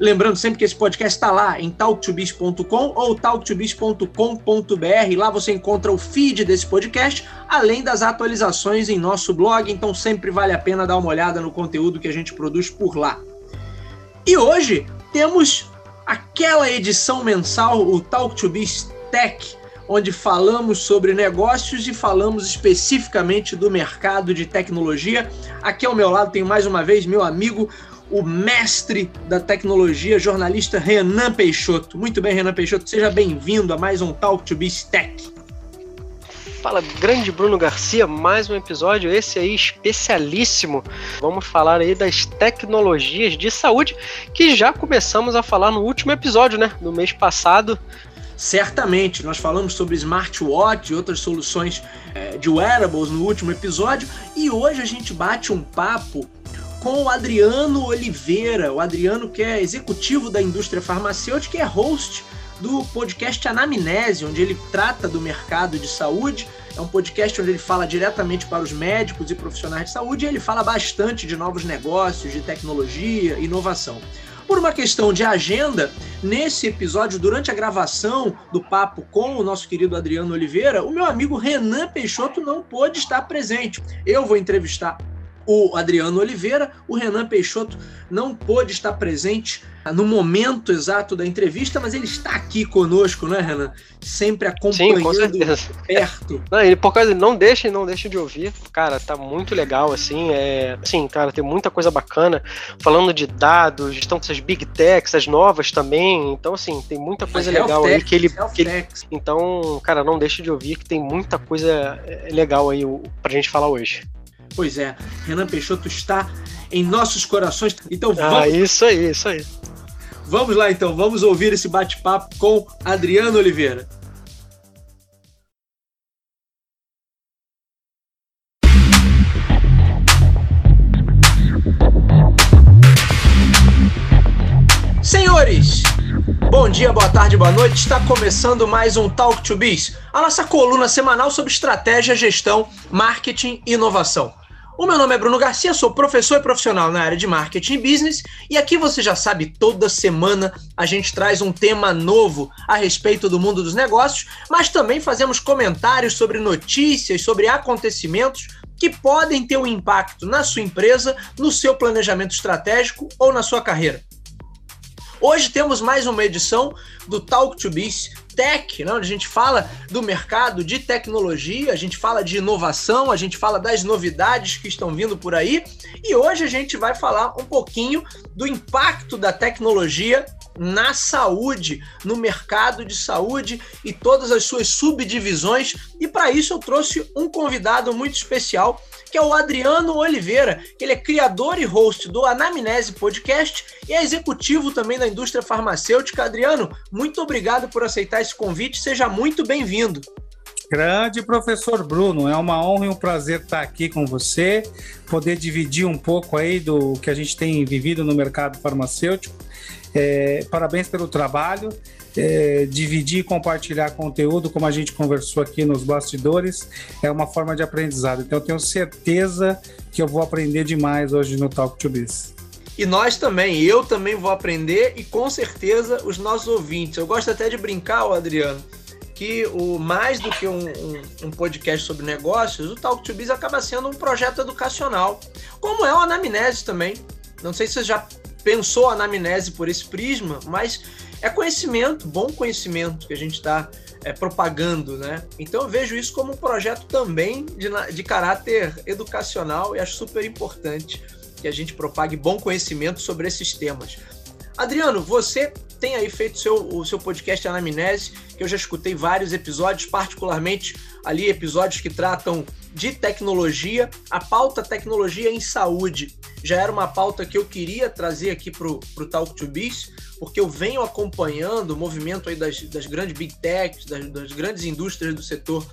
Lembrando sempre que esse podcast está lá em talktobiz.com ou talktobiz.com.br. Lá você encontra o feed desse podcast, além das atualizações em nosso blog. Então sempre vale a pena dar uma olhada no conteúdo que a gente produz por lá. E hoje temos aquela edição mensal, o Talk to Biz Tech, onde falamos sobre negócios e falamos especificamente do mercado de tecnologia. Aqui ao meu lado tem mais uma vez meu amigo o mestre da tecnologia, jornalista Renan Peixoto. Muito bem, Renan Peixoto, seja bem-vindo a mais um Talk to Be Tech. Fala, grande Bruno Garcia, mais um episódio, esse aí especialíssimo. Vamos falar aí das tecnologias de saúde que já começamos a falar no último episódio, né? No mês passado. Certamente, nós falamos sobre smartwatch e outras soluções é, de wearables no último episódio e hoje a gente bate um papo com o Adriano Oliveira. O Adriano, que é executivo da indústria farmacêutica e é host do podcast Anamnese, onde ele trata do mercado de saúde. É um podcast onde ele fala diretamente para os médicos e profissionais de saúde e ele fala bastante de novos negócios, de tecnologia, inovação. Por uma questão de agenda, nesse episódio, durante a gravação do papo com o nosso querido Adriano Oliveira, o meu amigo Renan Peixoto não pôde estar presente. Eu vou entrevistar o Adriano Oliveira. O Renan Peixoto não pôde estar presente no momento exato da entrevista, mas ele está aqui conosco, né, Renan? Sempre acompanhando Sim, perto. Não, ele, por causa não deixa não deixa de ouvir. Cara, tá muito legal, assim. É, sim, cara, tem muita coisa bacana. Falando de dados, estão essas big techs, as novas também. Então, assim, tem muita coisa mas legal aí que ele, que ele. Então, cara, não deixa de ouvir que tem muita coisa é, legal aí pra gente falar hoje. Pois é, Renan Peixoto está em nossos corações. Então ah, vamos. Ah, isso aí, isso aí. Vamos lá então, vamos ouvir esse bate-papo com Adriano Oliveira. Senhores, bom dia, boa tarde, boa noite. Está começando mais um Talk to Biz, a nossa coluna semanal sobre estratégia, gestão, marketing e inovação. O meu nome é Bruno Garcia, sou professor e profissional na área de marketing e business, e aqui você já sabe, toda semana a gente traz um tema novo a respeito do mundo dos negócios, mas também fazemos comentários sobre notícias, sobre acontecimentos que podem ter um impacto na sua empresa, no seu planejamento estratégico ou na sua carreira. Hoje temos mais uma edição do Talk to Biz Tech, né, onde a gente fala do mercado de tecnologia, a gente fala de inovação, a gente fala das novidades que estão vindo por aí. E hoje a gente vai falar um pouquinho do impacto da tecnologia na saúde, no mercado de saúde e todas as suas subdivisões. E para isso eu trouxe um convidado muito especial que é o Adriano Oliveira, ele é criador e host do Anamnese Podcast e é executivo também da indústria farmacêutica. Adriano, muito obrigado por aceitar esse convite, seja muito bem-vindo. Grande professor Bruno, é uma honra e um prazer estar aqui com você, poder dividir um pouco aí do que a gente tem vivido no mercado farmacêutico. É, parabéns pelo trabalho é, dividir e compartilhar conteúdo, como a gente conversou aqui nos bastidores, é uma forma de aprendizado. Então, eu tenho certeza que eu vou aprender demais hoje no Talk to Biz. E nós também, eu também vou aprender e com certeza os nossos ouvintes. Eu gosto até de brincar, Adriano, que o mais do que um, um, um, podcast sobre negócios, o Talk to Biz acaba sendo um projeto educacional, como é o Anamnese também. Não sei se você já pensou a anamnese por esse prisma, mas é conhecimento, bom conhecimento que a gente está é, propagando, né? Então eu vejo isso como um projeto também de, de caráter educacional e acho super importante que a gente propague bom conhecimento sobre esses temas. Adriano, você tem aí feito seu, o seu podcast Anamnese, que eu já escutei vários episódios, particularmente ali episódios que tratam de tecnologia. A pauta tecnologia em saúde já era uma pauta que eu queria trazer aqui para o Talk to Biz, porque eu venho acompanhando o movimento aí das, das grandes big techs, das, das grandes indústrias do setor,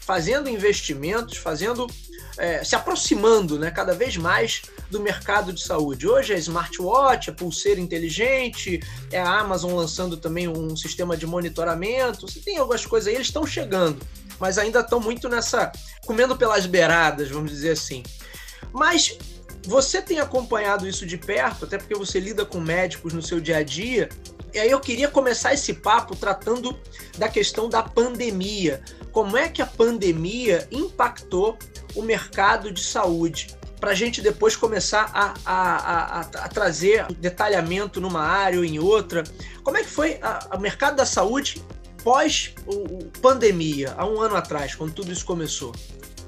fazendo investimentos, fazendo é, se aproximando né, cada vez mais do mercado de saúde. Hoje é smartwatch, é pulseira inteligente, é a Amazon lançando também um sistema de monitoramento. Você tem algumas coisas aí, eles estão chegando, mas ainda estão muito nessa. comendo pelas beiradas, vamos dizer assim. Mas você tem acompanhado isso de perto, até porque você lida com médicos no seu dia a dia. E aí eu queria começar esse papo tratando da questão da pandemia. Como é que a pandemia impactou o mercado de saúde? Para a gente depois começar a, a, a, a, trazer detalhamento numa área ou em outra. Como é que foi o mercado da saúde pós o, pandemia, há um ano atrás, quando tudo isso começou?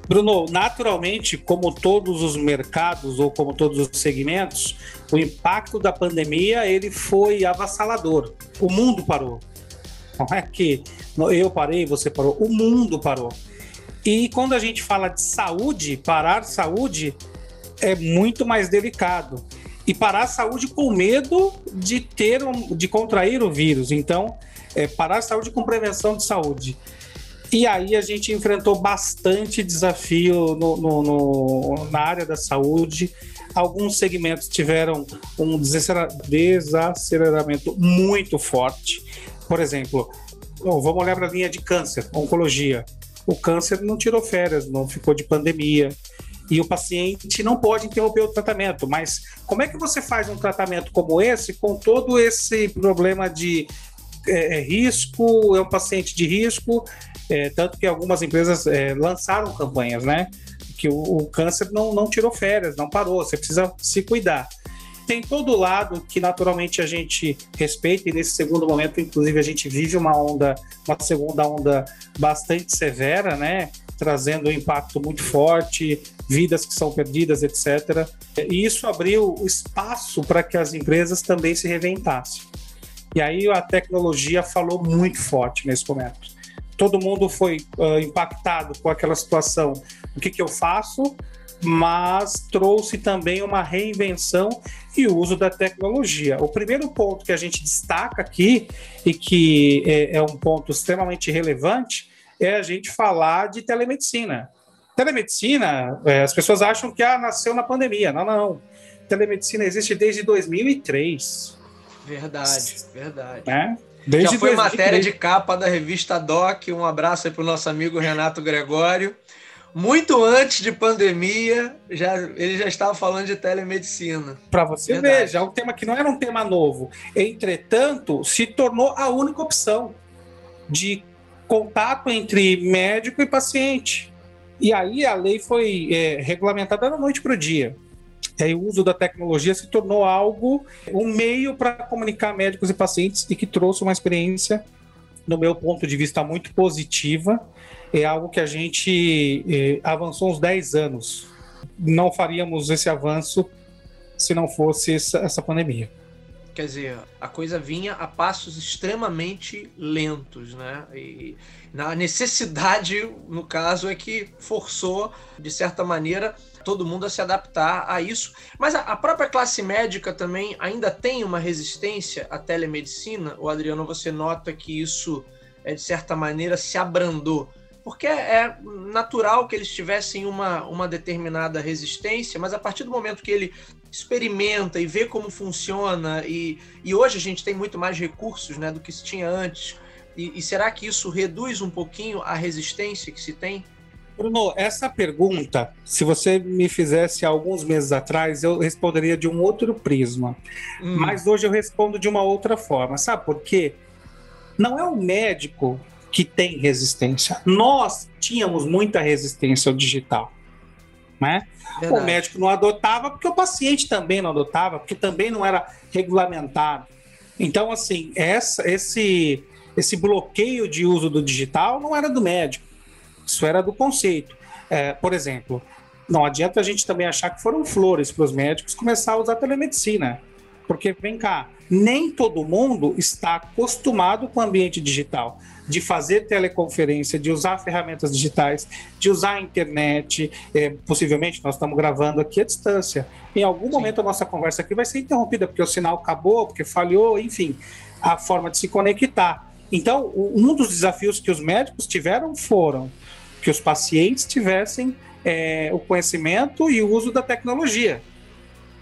Bruno, naturalmente, como todos os mercados ou como todos os segmentos, o impacto da pandemia ele foi avassalador. O mundo parou. Não é que eu parei, você parou, o mundo parou. E quando a gente fala de saúde, parar saúde é muito mais delicado. E parar saúde com medo de ter um, de contrair o vírus. Então, é parar saúde com prevenção de saúde. E aí a gente enfrentou bastante desafio no, no, no, na área da saúde. Alguns segmentos tiveram um desaceleramento muito forte. Por exemplo, vamos olhar para a linha de câncer, oncologia. O câncer não tirou férias, não ficou de pandemia. E o paciente não pode interromper o tratamento. Mas como é que você faz um tratamento como esse com todo esse problema de é, é risco, é um paciente de risco, é, tanto que algumas empresas é, lançaram campanhas, né? Que o, o, câncer não, não tirou férias, não parou, você precisa se cuidar. Tem todo lado que naturalmente a gente respeita, e nesse segundo momento, inclusive, a gente vive uma onda, uma segunda onda bastante severa, né? Trazendo um impacto muito forte, vidas que são perdidas, etc. E isso abriu espaço para que as empresas também se reinventassem. E aí a tecnologia falou muito forte nesse momento todo mundo foi uh, impactado com aquela situação. O que, que eu faço? Mas trouxe também uma reinvenção e o uso da tecnologia. O primeiro ponto que a gente destaca aqui, e que é, é um ponto extremamente relevante, é a gente falar de telemedicina. Telemedicina, é, as pessoas acham que ah, nasceu na pandemia. Não, não. Telemedicina existe desde 2003. Verdade, verdade. Né? Desde já foi matéria de capa da revista Doc. Um abraço aí para o nosso amigo Renato Gregório. Muito antes de pandemia, já, ele já estava falando de telemedicina. Para você Verdade. ver, já é um tema que não era um tema novo. Entretanto, se tornou a única opção de contato entre médico e paciente. E aí a lei foi é, regulamentada da noite para o dia. Aí, o uso da tecnologia se tornou algo, um meio para comunicar médicos e pacientes e que trouxe uma experiência, no meu ponto de vista, muito positiva. É algo que a gente eh, avançou uns 10 anos. Não faríamos esse avanço se não fosse essa, essa pandemia. Quer dizer, a coisa vinha a passos extremamente lentos, né? E na necessidade, no caso, é que forçou, de certa maneira, todo mundo a se adaptar a isso. Mas a, própria classe médica também ainda tem uma resistência à telemedicina? O Adriano, você nota que isso, é, de certa maneira, se abrandou? Porque é natural que eles tivessem uma, uma determinada resistência, mas a partir do momento que ele experimenta e vê como funciona, e, e hoje a gente tem muito mais recursos né, do que se tinha antes, e, e será que isso reduz um pouquinho a resistência que se tem? Bruno, essa pergunta, se você me fizesse alguns meses atrás, eu responderia de um outro prisma. Hum. Mas hoje eu respondo de uma outra forma. Sabe por quê? Não é o médico que tem resistência. Nós tínhamos muita resistência ao digital. Né? O médico não adotava porque o paciente também não adotava, porque também não era regulamentado. Então, assim, essa, esse, esse bloqueio de uso do digital não era do médico isso era do conceito. É, por exemplo, não adianta a gente também achar que foram flores para os médicos começar a usar telemedicina. Porque, vem cá, nem todo mundo está acostumado com o ambiente digital, de fazer teleconferência, de usar ferramentas digitais, de usar a internet. É, possivelmente, nós estamos gravando aqui à distância. Em algum Sim. momento a nossa conversa aqui vai ser interrompida, porque o sinal acabou, porque falhou, enfim, a forma de se conectar. Então, um dos desafios que os médicos tiveram foram que os pacientes tivessem é, o conhecimento e o uso da tecnologia.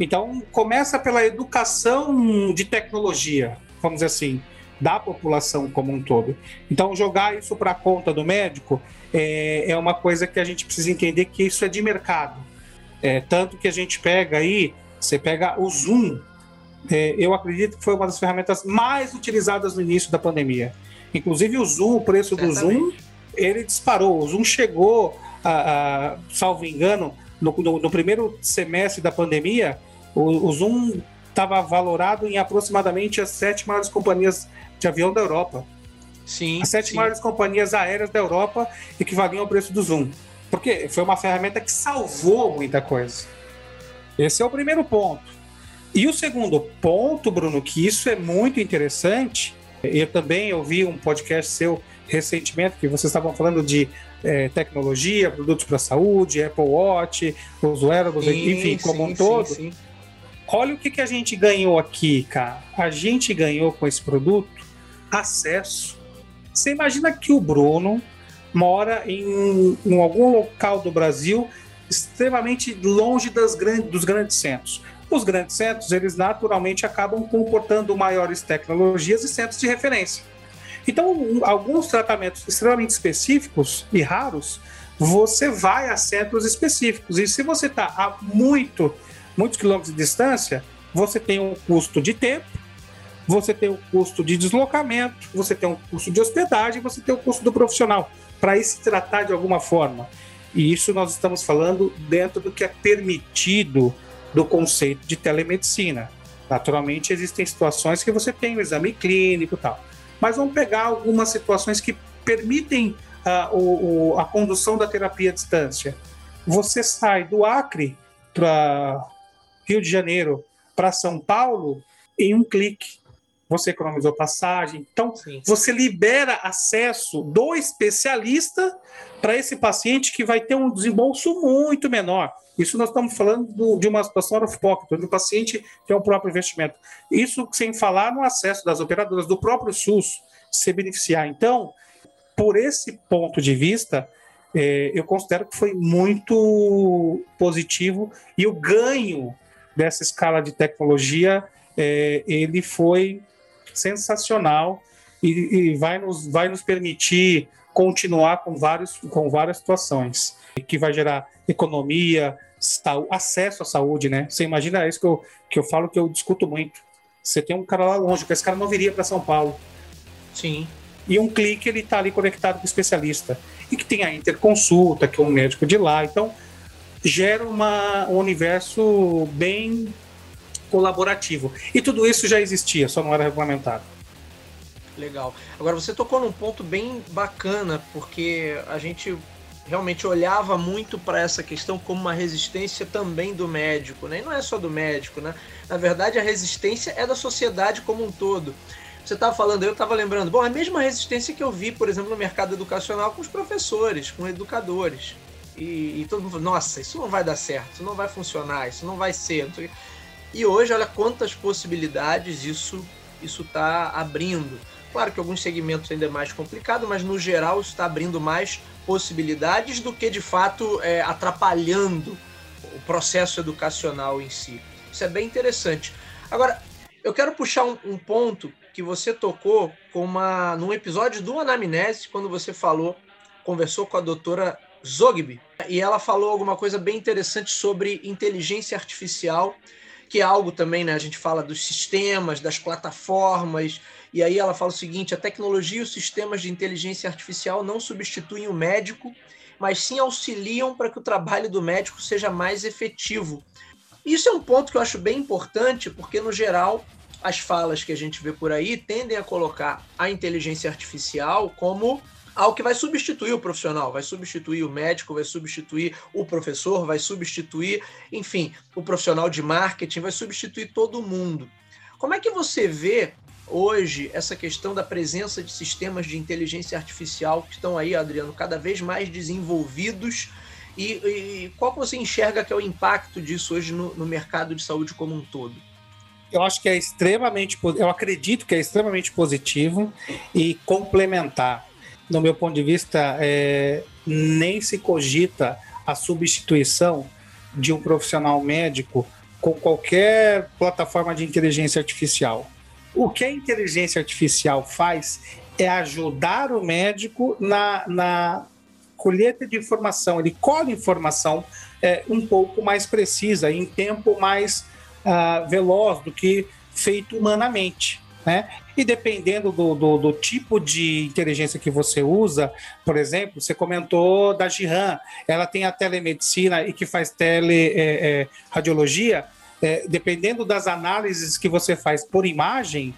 Então, começa pela educação de tecnologia, vamos dizer assim, da população como um todo. Então, jogar isso para a conta do médico é, é, uma coisa que a gente precisa entender que isso é de mercado. É, tanto que a gente pega aí, você pega o Zoom, é, eu acredito que foi uma das ferramentas mais utilizadas no início da pandemia. Inclusive o Zoom, o preço Certamente. do Zoom, ele disparou. O Zoom chegou, a, a salvo engano, no, no, no primeiro semestre da pandemia, o, o Zoom estava valorado em aproximadamente as sete maiores companhias de avião da Europa. Sim. As sete sim. maiores companhias aéreas da Europa equivaliam ao preço do Zoom. Porque foi uma ferramenta que salvou muita coisa. Esse é o primeiro ponto. E o segundo ponto, Bruno, que isso é muito interessante, eu também ouvi um podcast seu recentemente que vocês estavam falando de é, tecnologia, produtos para saúde, Apple Watch, os wearables, sim, enfim, como sim, um todo. Sim, Olha o que, que a gente ganhou aqui, cara. A gente ganhou com esse produto acesso. Você imagina que o Bruno mora em, em algum local do Brasil extremamente longe das grandes, dos grandes centros. Os grandes centros, eles naturalmente acabam comportando maiores tecnologias e centros de referência. Então, alguns tratamentos extremamente específicos e raros, você vai a centros específicos. E se você está a muito muitos quilômetros de distância, você tem um custo de tempo, você tem um custo de deslocamento, você tem um custo de hospedagem, você tem o um custo do profissional para se tratar de alguma forma. E isso nós estamos falando dentro do que é permitido do conceito de telemedicina. Naturalmente, existem situações que você tem o um exame clínico e tal. Mas vamos pegar algumas situações que permitem uh, o, o, a condução da terapia à distância. Você sai do Acre para Rio de Janeiro para São Paulo em um clique. Você economizou passagem. Então, Sim. você libera acesso do especialista para esse paciente que vai ter um desembolso muito menor. Isso nós estamos falando do, de uma situação out pocket, onde o paciente tem o próprio investimento. Isso sem falar no acesso das operadoras, do próprio SUS se beneficiar. Então, por esse ponto de vista, é, eu considero que foi muito positivo e o ganho dessa escala de tecnologia, é, ele foi sensacional e, e, vai, nos, vai nos permitir continuar com, vários, com várias situações, que vai gerar economia, acesso à saúde, né? Você imagina isso que eu, que eu falo que eu discuto muito. Você tem um cara lá longe, que esse cara não viria para São Paulo. Sim. E um clique ele está ali conectado com o especialista. E que tem a interconsulta, que é um médico de lá. Então, gera uma, um universo bem colaborativo. E tudo isso já existia, só não era regulamentado. Legal. Agora você tocou num ponto bem bacana, porque a gente realmente olhava muito para essa questão como uma resistência também do médico, né? E não é só do médico, né? Na verdade, a resistência é da sociedade como um todo. Você estava falando, eu estava lembrando, bom, a mesma resistência que eu vi, por exemplo, no mercado educacional com os professores, com educadores. E, e, todo mundo nossa, isso não vai dar certo, isso não vai funcionar, isso não vai ser. E hoje, olha quantas possibilidades isso isso está abrindo. Claro que alguns segmentos ainda é mais complicado, mas no geral está abrindo mais possibilidades do que de fato é, atrapalhando o processo educacional em si. Isso é bem interessante. Agora, eu quero puxar um, um ponto que você tocou com uma, num episódio do Anamnese, quando você falou, conversou com a doutora Zogby, e ela falou alguma coisa bem interessante sobre inteligência artificial, que é algo também, né? A gente fala dos sistemas, das plataformas, e aí ela fala o seguinte: a tecnologia e os sistemas de inteligência artificial não substituem o médico, mas sim auxiliam para que o trabalho do médico seja mais efetivo. Isso é um ponto que eu acho bem importante, porque no geral as falas que a gente vê por aí tendem a colocar a inteligência artificial como algo que vai substituir o profissional, vai substituir o médico, vai substituir o professor, vai substituir, enfim, o profissional de marketing, vai substituir todo mundo. Como é que você vê hoje essa questão da presença de sistemas de inteligência artificial que estão aí, Adriano, cada vez mais desenvolvidos? E, e qual você enxerga que é o impacto disso hoje no, no mercado de saúde como um todo? eu acho que é extremamente, eu acredito que é extremamente positivo e complementar. No meu ponto de vista, é, nem se cogita a substituição de um profissional médico com qualquer plataforma de inteligência artificial. O que a inteligência artificial faz é ajudar o médico na, na colheita de informação. Ele colhe informação é, um pouco mais precisa, em tempo mais uh, veloz do que feito humanamente. Né? E dependendo do, do, do, tipo de inteligência que você usa, por exemplo, você comentou da Giran, ela tem a telemedicina e que faz teleradiologia, é, é, dependendo das análises que você faz por imagem,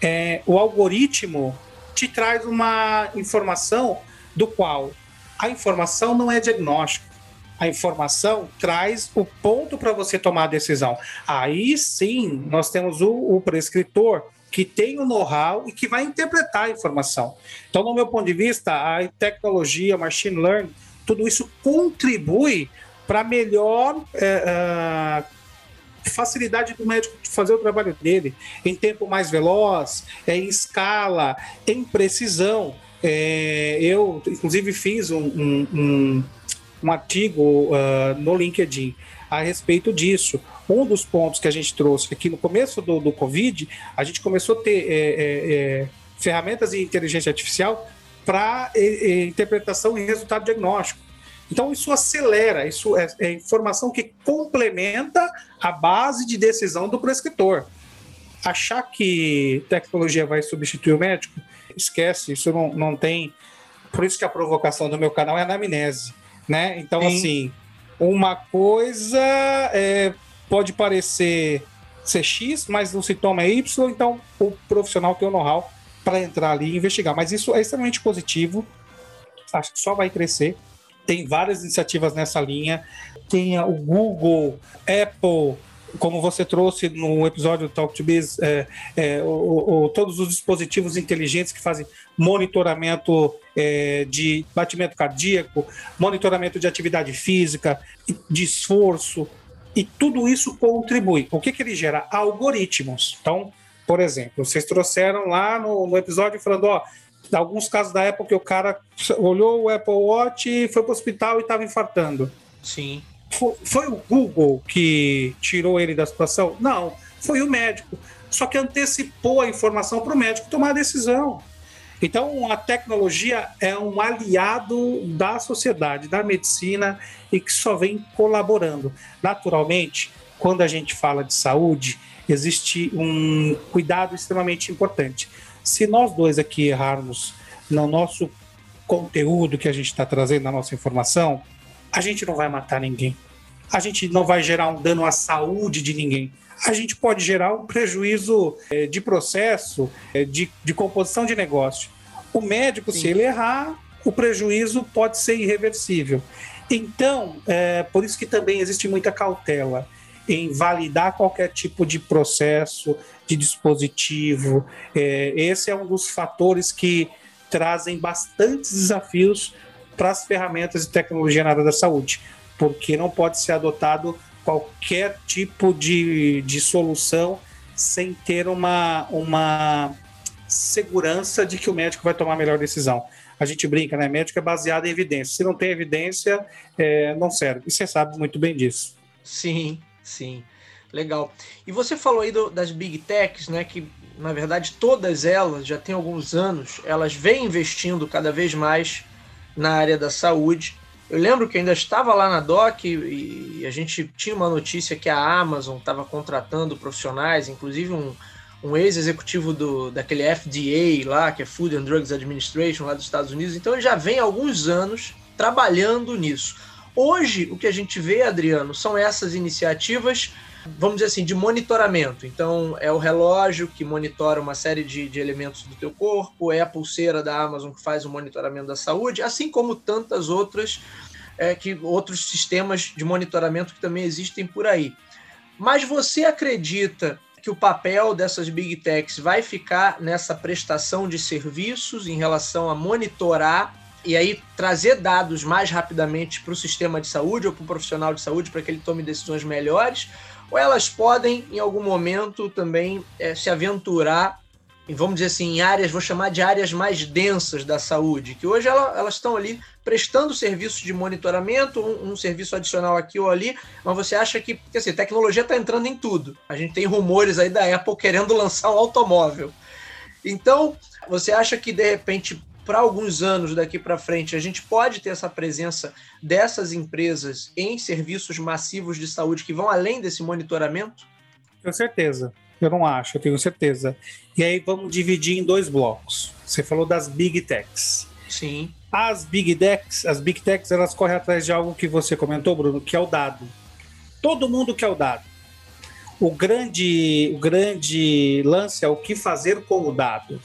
é, o algoritmo te traz uma informação do qual a informação não é diagnóstico. A informação traz o ponto para você tomar a decisão. Aí sim, nós temos o, o prescritor que tem o know-how e que vai interpretar a informação. Então, no meu ponto de vista, a tecnologia, machine learning, tudo isso contribui para melhor é, é, facilidade do médico de fazer o trabalho dele em tempo mais veloz, é, em escala, em precisão. É, eu, inclusive, fiz um, um, um, um artigo uh, no LinkedIn a respeito disso. Um dos pontos que a gente trouxe aqui no começo do, do Covid, a gente começou a ter é, é, é ferramentas de inteligência artificial para é, é, interpretação e resultado diagnóstico. Então, isso acelera, isso é, é, informação que complementa a base de decisão do prescritor. Achar que tecnologia vai substituir o médico, esquece, isso não, não tem. Por isso que a provocação do meu canal é anamnese. Né? Então, Sim. assim, uma coisa é, pode parecer ser X, mas o sintoma é Y, então o profissional tem o know-how para entrar ali e investigar. Mas isso é extremamente positivo, acho que só vai crescer. Tem várias iniciativas nessa linha. Tem o Google, Apple, como você trouxe no episódio do Talk to Biz, é, é, o, o, todos os dispositivos inteligentes que fazem monitoramento é, de batimento cardíaco, monitoramento de atividade física, de esforço, e tudo isso contribui. O que, que ele gera? Algoritmos. Então, por exemplo, vocês trouxeram lá no, no episódio falando, ó, alguns casos da Apple que o cara olhou o Apple Watch e foi para o hospital e estava infartando. Sim. Foi, o Google que tirou ele da situação? Não, foi o médico. Só que antecipou a informação para o médico tomar a decisão. Então, a tecnologia é um aliado da sociedade, da medicina e que só vem colaborando. Naturalmente, quando a gente fala de saúde, existe um cuidado extremamente importante. Se nós dois aqui errarmos no nosso conteúdo que a gente está trazendo, na nossa informação, a gente não vai matar ninguém. A gente não vai gerar um dano à saúde de ninguém. A gente pode gerar um prejuízo é, de processo, é, de, de composição de negócio. O médico, Sim. se ele errar, o prejuízo pode ser irreversível. Então, é, por isso que também existe muita cautela em validar qualquer tipo de processo, de dispositivo. É, esse é um dos fatores que trazem bastantes desafios para as ferramentas de tecnologia na área da saúde, porque não pode ser adotado qualquer tipo de, de solução sem ter uma, uma segurança de que o médico vai tomar a melhor decisão. A gente brinca, né? Médico é baseado em evidência. Se não tem evidência, é, não serve. E você sabe muito bem disso. Sim, sim. Legal. E você falou aí do, das big techs, né? Que na verdade todas elas já tem alguns anos, elas vêm investindo cada vez mais na área da saúde. Eu lembro que ainda estava lá na DOC e, e a gente tinha uma notícia que a Amazon estava contratando profissionais, inclusive um, um ex-executivo do, daquele FDA lá, que é Food and Drugs Administration lá dos Estados Unidos. Então ele já vem há alguns anos trabalhando nisso. Hoje, o que a gente vê, Adriano, são essas iniciativas, vamos dizer assim, de monitoramento. Então, é o relógio que monitora uma série de, de elementos do teu corpo, é a pulseira da Amazon que faz o monitoramento da saúde, assim como tantas outras, é, que, outros sistemas de monitoramento que também existem por aí. Mas você acredita que o papel dessas big techs vai ficar nessa prestação de serviços em relação a monitorar e aí trazer dados mais rapidamente para o sistema de saúde ou para o profissional de saúde para que ele tome decisões melhores, ou elas podem, em algum momento, também é, se aventurar, vamos dizer assim, em áreas, vou chamar de áreas mais densas da saúde, que hoje ela, elas estão ali prestando serviços de monitoramento, um, um, serviço adicional aqui ou ali, mas você acha que, porque assim, tecnologia está entrando em tudo. A gente tem rumores aí da Apple querendo lançar um automóvel. Então, você acha que de repente para alguns anos daqui para frente, a gente pode ter essa presença dessas empresas em serviços massivos de saúde que vão além desse monitoramento? Tenho certeza. Eu não acho, eu tenho certeza. E aí vamos dividir em dois blocos. Você falou das big techs. Sim. As big techs, as big techs, elas correm atrás de algo que você comentou, Bruno, que é o dado. Todo mundo quer o dado. O grande, o grande lance é o que fazer com o dado.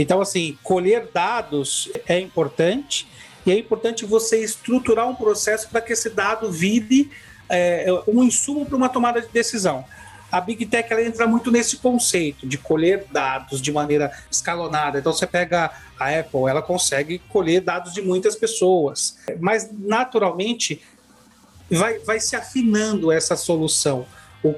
Então, assim, colher dados é importante e é importante você estruturar um processo para que esse dado vire é, um insumo para uma tomada de decisão. A Big Tech ela entra muito nesse conceito de colher dados de maneira escalonada. Então você pega a Apple, ela consegue colher dados de muitas pessoas, mas naturalmente vai, vai se afinando essa solução.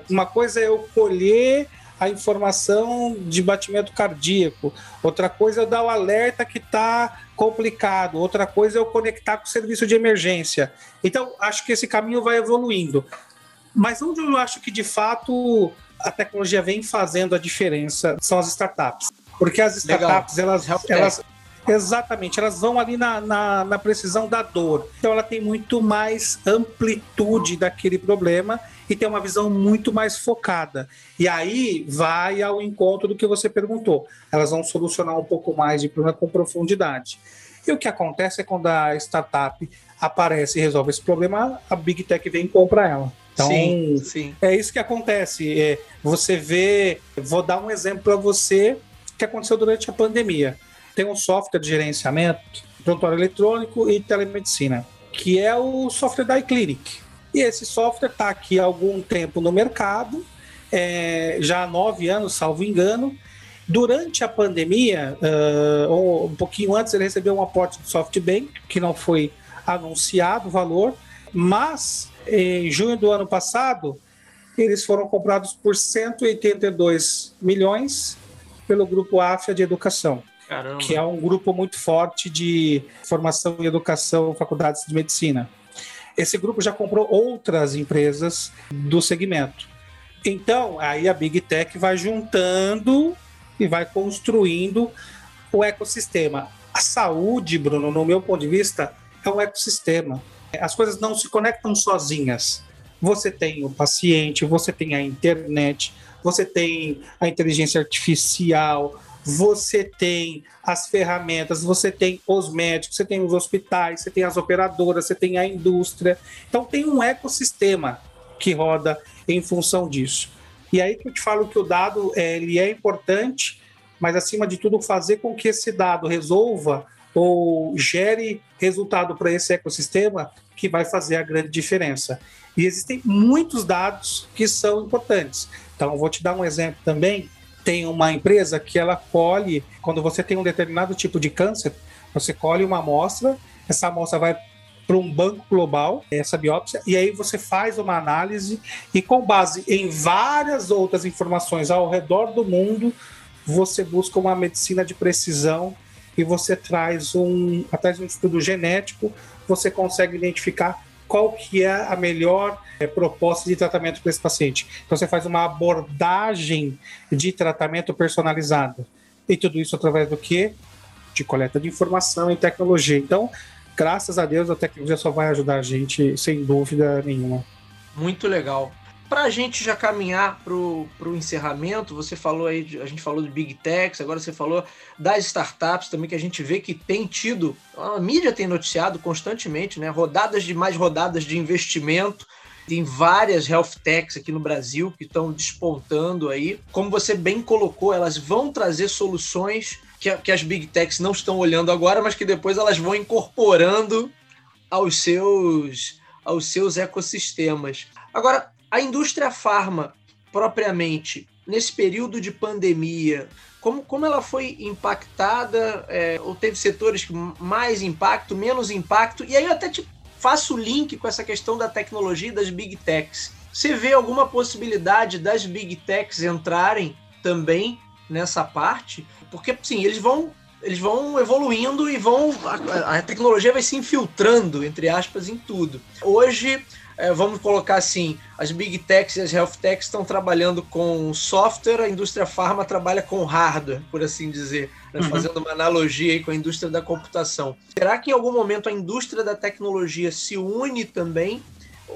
Uma coisa é eu colher a informação de batimento cardíaco, outra coisa é dar o alerta que está complicado, outra coisa é eu conectar com o serviço de emergência. Então, acho que esse caminho vai evoluindo. Mas onde eu acho que de fato a tecnologia vem fazendo a diferença são as startups. Porque as startups, elas, elas, Exatamente, elas vão ali na, na, na, precisão da dor. Então ela tem muito mais amplitude daquele problema e tem uma visão muito mais focada. E aí vai ao encontro do que você perguntou. Elas vão solucionar um pouco mais de problema com profundidade. E o que acontece é quando a startup aparece e resolve esse problema, a Big Tech vem e compra ela. Então, sim, sim. é isso que acontece. É, você vê, vou dar um exemplo para você que aconteceu durante a pandemia tem um software de gerenciamento, prontuário eletrônico e telemedicina, que é o software da iClinic. E esse software está aqui há algum tempo no mercado, é, já há nove anos, salvo engano. Durante a pandemia, uh, ou um pouquinho antes, ele recebeu um aporte do SoftBank, que não foi anunciado o valor, mas em junho do ano passado, eles foram comprados por 182 milhões pelo grupo AFIA de Educação. Caramba. que é um grupo muito forte de formação e educação, faculdades de medicina. Esse grupo já comprou outras empresas do segmento. Então, aí a Big Tech vai juntando e vai construindo o ecossistema. A saúde, Bruno, no meu ponto de vista, é um ecossistema. As coisas não se conectam sozinhas. Você tem o paciente, você tem a internet, você tem a inteligência artificial, você tem as ferramentas, você tem os médicos, você tem os hospitais, você tem as operadoras, você tem a indústria. Então tem um ecossistema que roda em função disso. E aí que eu te falo que o dado é, ele é importante, mas acima de tudo fazer com que esse dado resolva ou gere resultado para esse ecossistema que vai fazer a grande diferença. E existem muitos dados que são importantes. Então, vou te dar um exemplo também tem uma empresa que ela colhe, quando você tem um determinado tipo de câncer, você colhe uma amostra, essa amostra vai para um banco global, essa biópsia, e aí você faz uma análise e com base em várias outras informações ao redor do mundo, você busca uma medicina de precisão e você traz um, através de um estudo genético, você consegue identificar qual que é a melhor é, proposta de tratamento para esse paciente. Então você faz uma abordagem de tratamento personalizada. E tudo isso através do quê? De coleta de informação e tecnologia. Então, graças a Deus, a tecnologia só vai ajudar a gente, sem dúvida nenhuma. Muito legal para a gente já caminhar para o encerramento, você falou aí, a gente falou de Big Techs, agora você falou das startups também, que a gente vê que tem tido, a mídia tem noticiado constantemente, né? Rodadas de mais rodadas de investimento. Tem várias health techs aqui no Brasil que estão despontando aí. Como você bem colocou, elas vão trazer soluções que, que as big techs não estão olhando agora, mas que depois elas vão incorporando aos seus aos seus ecossistemas. Agora, a indústria farma, propriamente, nesse período de pandemia, como, como ela foi impactada, é, ou teve setores que mais impacto, menos impacto, e aí eu até te faço o link com essa questão da tecnologia e das big techs. Você vê alguma possibilidade das big techs entrarem também nessa parte? Porque, sim, eles vão eles vão evoluindo e vão a, a tecnologia vai se infiltrando entre aspas em tudo. Hoje é, vamos colocar assim, as big techs e as health techs estão trabalhando com software, a indústria farma trabalha com hardware, por assim dizer, né? uhum. fazendo uma analogia aí com a indústria da computação. Será que em algum momento a indústria da tecnologia se une também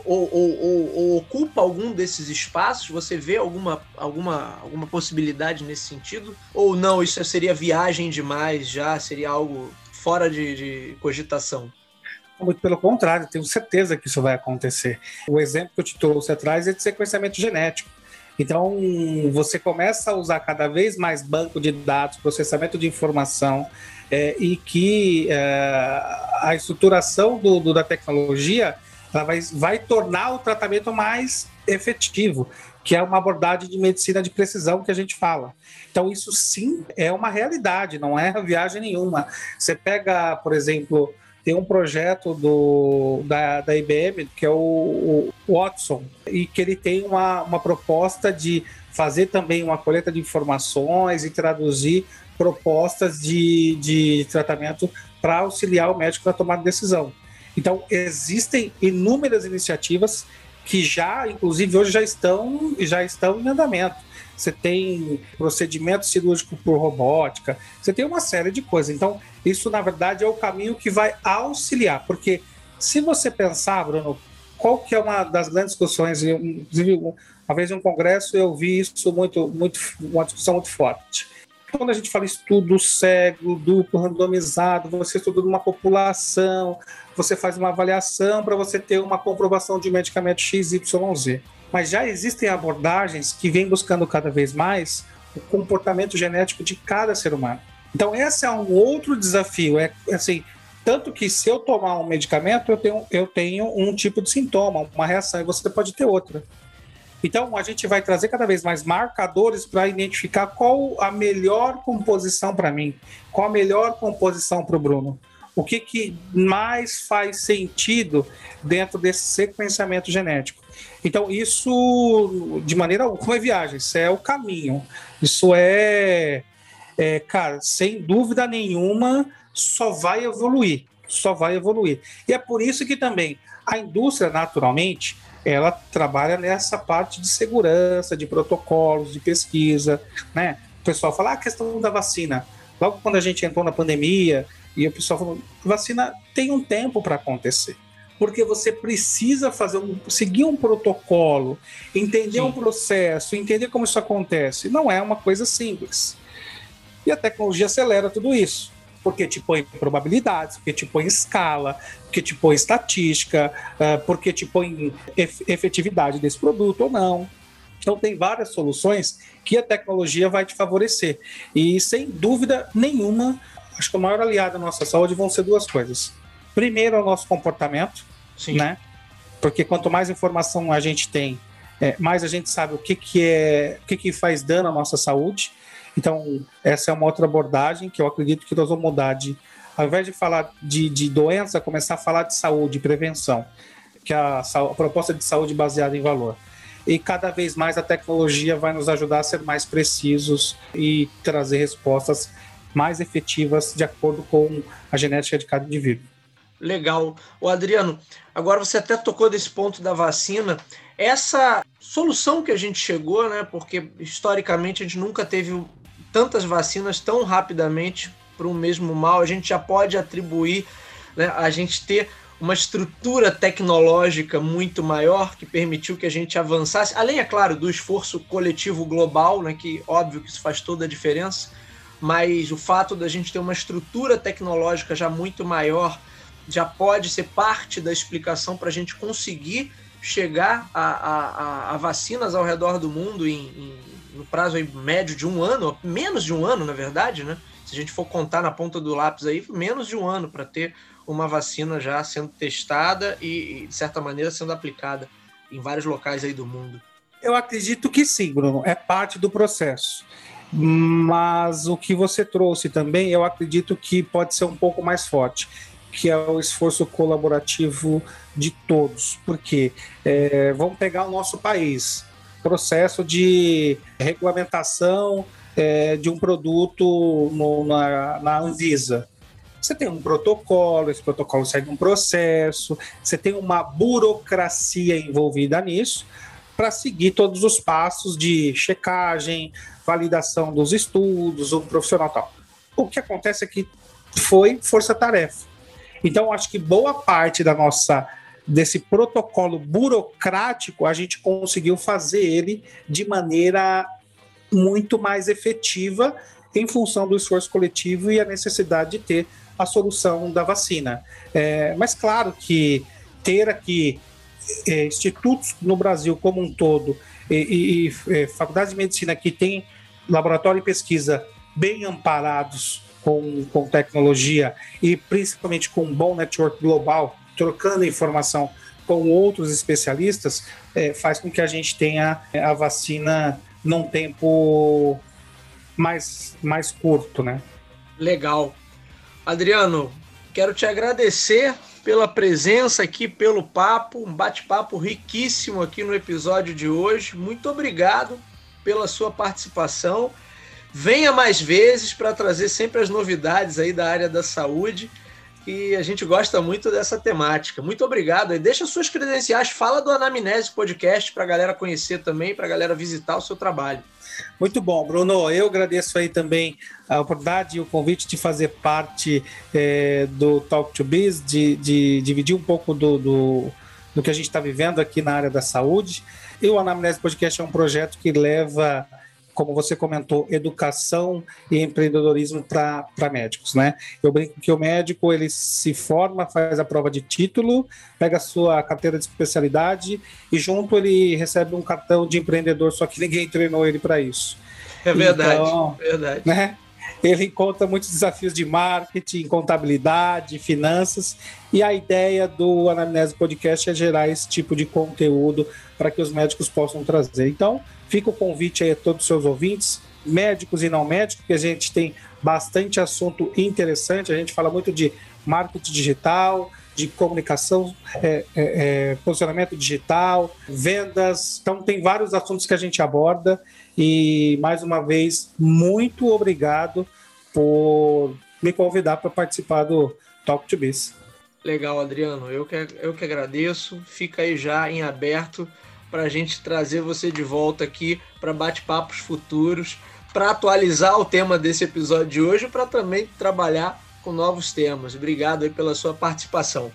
ou, ou, ou, ou, ocupa algum desses espaços? Você vê alguma, alguma, alguma possibilidade nesse sentido? Ou não, isso seria viagem demais já, seria algo fora de, de cogitação? Muito pelo contrário, tenho certeza que isso vai acontecer. O exemplo que eu te trouxe atrás é de sequenciamento genético. Então, você começa a usar cada vez mais banco de dados, processamento de informação, é, e que é, a estruturação do, do, da tecnologia ela vai, vai tornar o tratamento mais efetivo, que é uma abordagem de medicina de precisão que a gente fala. Então, isso sim é uma realidade, não é viagem nenhuma. Você pega, por exemplo, tem um projeto do, da, da IBM, que é o, o Watson, e que ele tem uma, uma proposta de fazer também uma coleta de informações e traduzir propostas de, de tratamento para auxiliar o médico na tomada de decisão. Então, existem inúmeras iniciativas que já, inclusive, hoje já estão, já estão em andamento. Você tem procedimento cirúrgico por robótica, você tem uma série de coisas. Então, isso, na verdade, é o caminho que vai auxiliar, porque se você pensar, Bruno, qual que é uma das grandes discussões, inclusive, uma vez em um congresso eu vi isso muito, muito, uma discussão muito forte. Quando a gente fala estudo cego, duplo, randomizado, você estuda uma população, você faz uma avaliação para você ter uma comprovação de medicamento XYZ. Mas já existem abordagens que vêm buscando cada vez mais o comportamento genético de cada ser humano. Então, esse é um outro desafio. É assim, tanto que se eu tomar um medicamento, eu tenho, eu tenho um tipo de sintoma, uma reação, e você pode ter outra. Então, a gente vai trazer cada vez mais marcadores para identificar qual a melhor composição para mim, qual a melhor composição para o Bruno. O que, que mais faz sentido dentro desse sequenciamento genético. Então, isso, de maneira alguma, é viagem, isso é o caminho. Isso é é, cara, sem dúvida nenhuma, só vai evoluir. Só vai evoluir. E é por isso que também a indústria, naturalmente, ela trabalha nessa parte de segurança, de protocolos, de pesquisa, né? O pessoal fala ah, a questão da vacina. Logo quando a gente entrou na pandemia, e o pessoal falou, vacina tem um tempo para acontecer. Porque você precisa fazer um, seguir um protocolo, entender Sim. um processo, entender como isso acontece. Não é uma coisa simples. E a tecnologia acelera tudo isso. Porque te põe probabilidades, porque te põe escala, porque te põe estatística, uh, porque te põe efetividade desse produto ou não. Então, tem várias soluções que a tecnologia vai te favorecer. E, sem dúvida nenhuma, acho que o maior aliado da nossa saúde vão ser duas coisas. Primeiro, é o nosso comportamento, Sim. né? Porque quanto mais informação a gente tem, é, mais a gente sabe o que, que é, o que, que faz dano à nossa saúde. Então, essa é uma outra abordagem que eu acredito que nós vamos mudar de, ao invés de falar de, de doença, começar a falar de saúde, prevenção, que é a, a proposta de saúde baseada em valor. E cada vez mais a tecnologia vai nos ajudar a ser mais precisos e trazer respostas mais efetivas de acordo com a genética de cada indivíduo. Legal. O Adriano, agora você até tocou desse ponto da vacina. Essa solução que a gente chegou, né? Porque historicamente a gente nunca teve tantas vacinas tão rapidamente para o mesmo mal, a gente já pode atribuir né, a gente ter uma estrutura tecnológica muito maior que permitiu que a gente avançasse, além, é claro, do esforço coletivo global, né, que óbvio que isso faz toda a diferença, mas o fato da gente ter uma estrutura tecnológica já muito maior já pode ser parte da explicação para a gente conseguir chegar a, a, a, vacinas ao redor do mundo em, em no prazo aí médio de um ano, menos de um ano, na verdade, né? Se a gente for contar na ponta do lápis aí, menos de um ano para ter uma vacina já sendo testada e, de certa maneira, sendo aplicada em vários locais aí do mundo. Eu acredito que sim, Bruno, é parte do processo. Mas o que você trouxe também, eu acredito que pode ser um pouco mais forte, que é o esforço colaborativo de todos. Porque é, vamos pegar o nosso país, processo de regulamentação é, de um produto no, na, na Anvisa. Você tem um protocolo, esse protocolo segue um processo, você tem uma burocracia envolvida nisso para seguir todos os passos de checagem, validação dos estudos, o profissional tal. O que acontece é que foi força-tarefa. Então, acho que boa parte da nossa desse protocolo burocrático a gente conseguiu fazer ele de maneira muito mais efetiva em função do esforço coletivo e a necessidade de ter a solução da vacina. É, mas claro que ter aqui é, institutos no Brasil como um todo e, e, e é, faculdades de medicina que tem laboratório de pesquisa bem amparados com, com tecnologia e principalmente com um bom network global, trocando informação com outros especialistas, é, faz com que a gente tenha a vacina num tempo mais, mais curto, né? Legal. Adriano, quero te agradecer pela presença aqui, pelo papo, um bate-papo riquíssimo aqui no episódio de hoje. Muito obrigado pela sua participação. Venha mais vezes para trazer sempre as novidades aí da área da saúde. E a gente gosta muito dessa temática. Muito obrigado. E deixa suas credenciais, fala do Anamnese Podcast para a galera conhecer também, para a galera visitar o seu trabalho. Muito bom, Bruno. Eu agradeço aí também a oportunidade e o convite de fazer parte é, do Talk to Biz, de, de dividir um pouco do, do, do que a gente está vivendo aqui na área da saúde. E o Anamnese Podcast é um projeto que leva como você comentou, educação e empreendedorismo para médicos, né? Eu brinco que o médico ele se forma, faz a prova de título, pega a sua carteira de especialidade e junto ele recebe um cartão de empreendedor, só que ninguém treinou ele para isso. É verdade, então, verdade. Né? Ele encontra muitos desafios de marketing, contabilidade, finanças, e a ideia do Anamnese Podcast é gerar esse tipo de conteúdo para que os médicos possam trazer. Então, Fica o convite aí a todos os seus ouvintes, médicos e não médicos, que a gente tem bastante assunto interessante. A gente fala muito de marketing digital, de comunicação, é, é, é, posicionamento digital, vendas. Então, tem vários assuntos que a gente aborda. E, mais uma vez, muito obrigado por me convidar para participar do Talk to Biz. Legal, Adriano. Eu que, eu que agradeço. Fica aí já em aberto para a gente trazer você de volta aqui para bate-papos futuros, para atualizar o tema desse episódio de hoje, para também trabalhar com novos temas. Obrigado aí pela sua participação.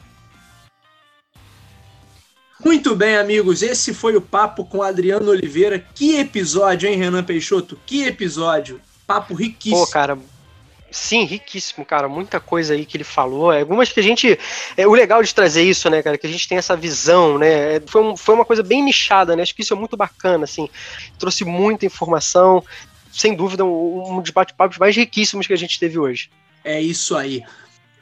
Muito bem, amigos, esse foi o papo com Adriano Oliveira. Que episódio, hein, Renan Peixoto? Que episódio! Papo riquíssimo. Pô, cara, Sim, riquíssimo, cara. Muita coisa aí que ele falou. É, algumas que a gente. É, o legal de trazer isso, né, cara? Que a gente tem essa visão, né? É, foi, um, foi uma coisa bem nichada, né? Acho que isso é muito bacana, assim. Trouxe muita informação. Sem dúvida, um, um dos bate-papos mais riquíssimos que a gente teve hoje. É isso aí.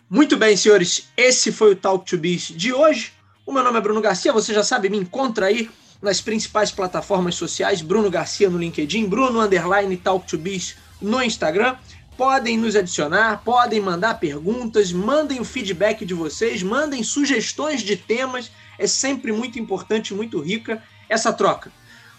Muito bem, senhores. Esse foi o Talk to Biz de hoje. O meu nome é Bruno Garcia. Você já sabe, me encontra aí nas principais plataformas sociais. Bruno Garcia no LinkedIn, Bruno Underline Talk to Biz no Instagram podem nos adicionar, podem mandar perguntas, mandem o feedback de vocês, mandem sugestões de temas. É sempre muito importante, muito rica essa troca.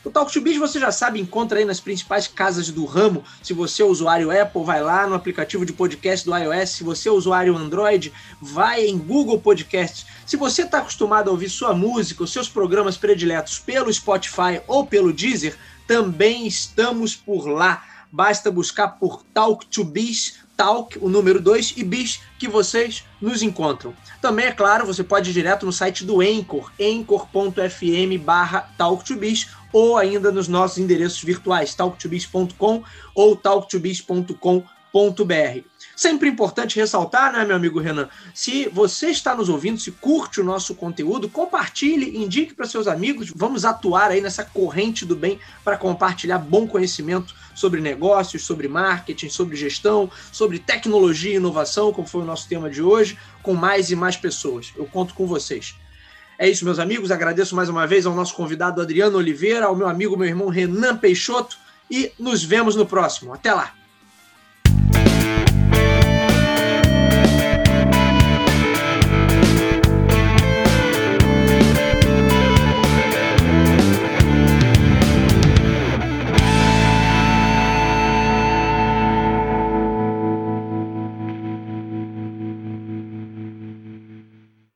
O Talk to Biz, você já sabe, encontra aí nas principais casas do ramo. Se você é usuário Apple, vai lá no aplicativo de podcast do iOS. Se você é usuário Android, vai em Google Podcast. Se você está acostumado a ouvir sua música, os seus programas prediletos pelo Spotify ou pelo Deezer, também estamos por lá basta buscar por Talk to Biz, Talk, o número 2, e Biz, que vocês nos encontram. Também, é claro, você pode ir direto no site do Anchor, anchor.fm barra talktobiz, ou ainda nos nossos endereços virtuais, talktobiz.com ou talktobiz.com.br. Sempre importante ressaltar, né, meu amigo Renan? Se você está nos ouvindo, se curte o nosso conteúdo, compartilhe, indique para seus amigos. Vamos atuar aí nessa corrente do bem para compartilhar bom conhecimento sobre negócios, sobre marketing, sobre gestão, sobre tecnologia e inovação, como foi o nosso tema de hoje, com mais e mais pessoas. Eu conto com vocês. É isso, meus amigos. Agradeço mais uma vez ao nosso convidado Adriano Oliveira, ao meu amigo, meu irmão Renan Peixoto, e nos vemos no próximo. Até lá!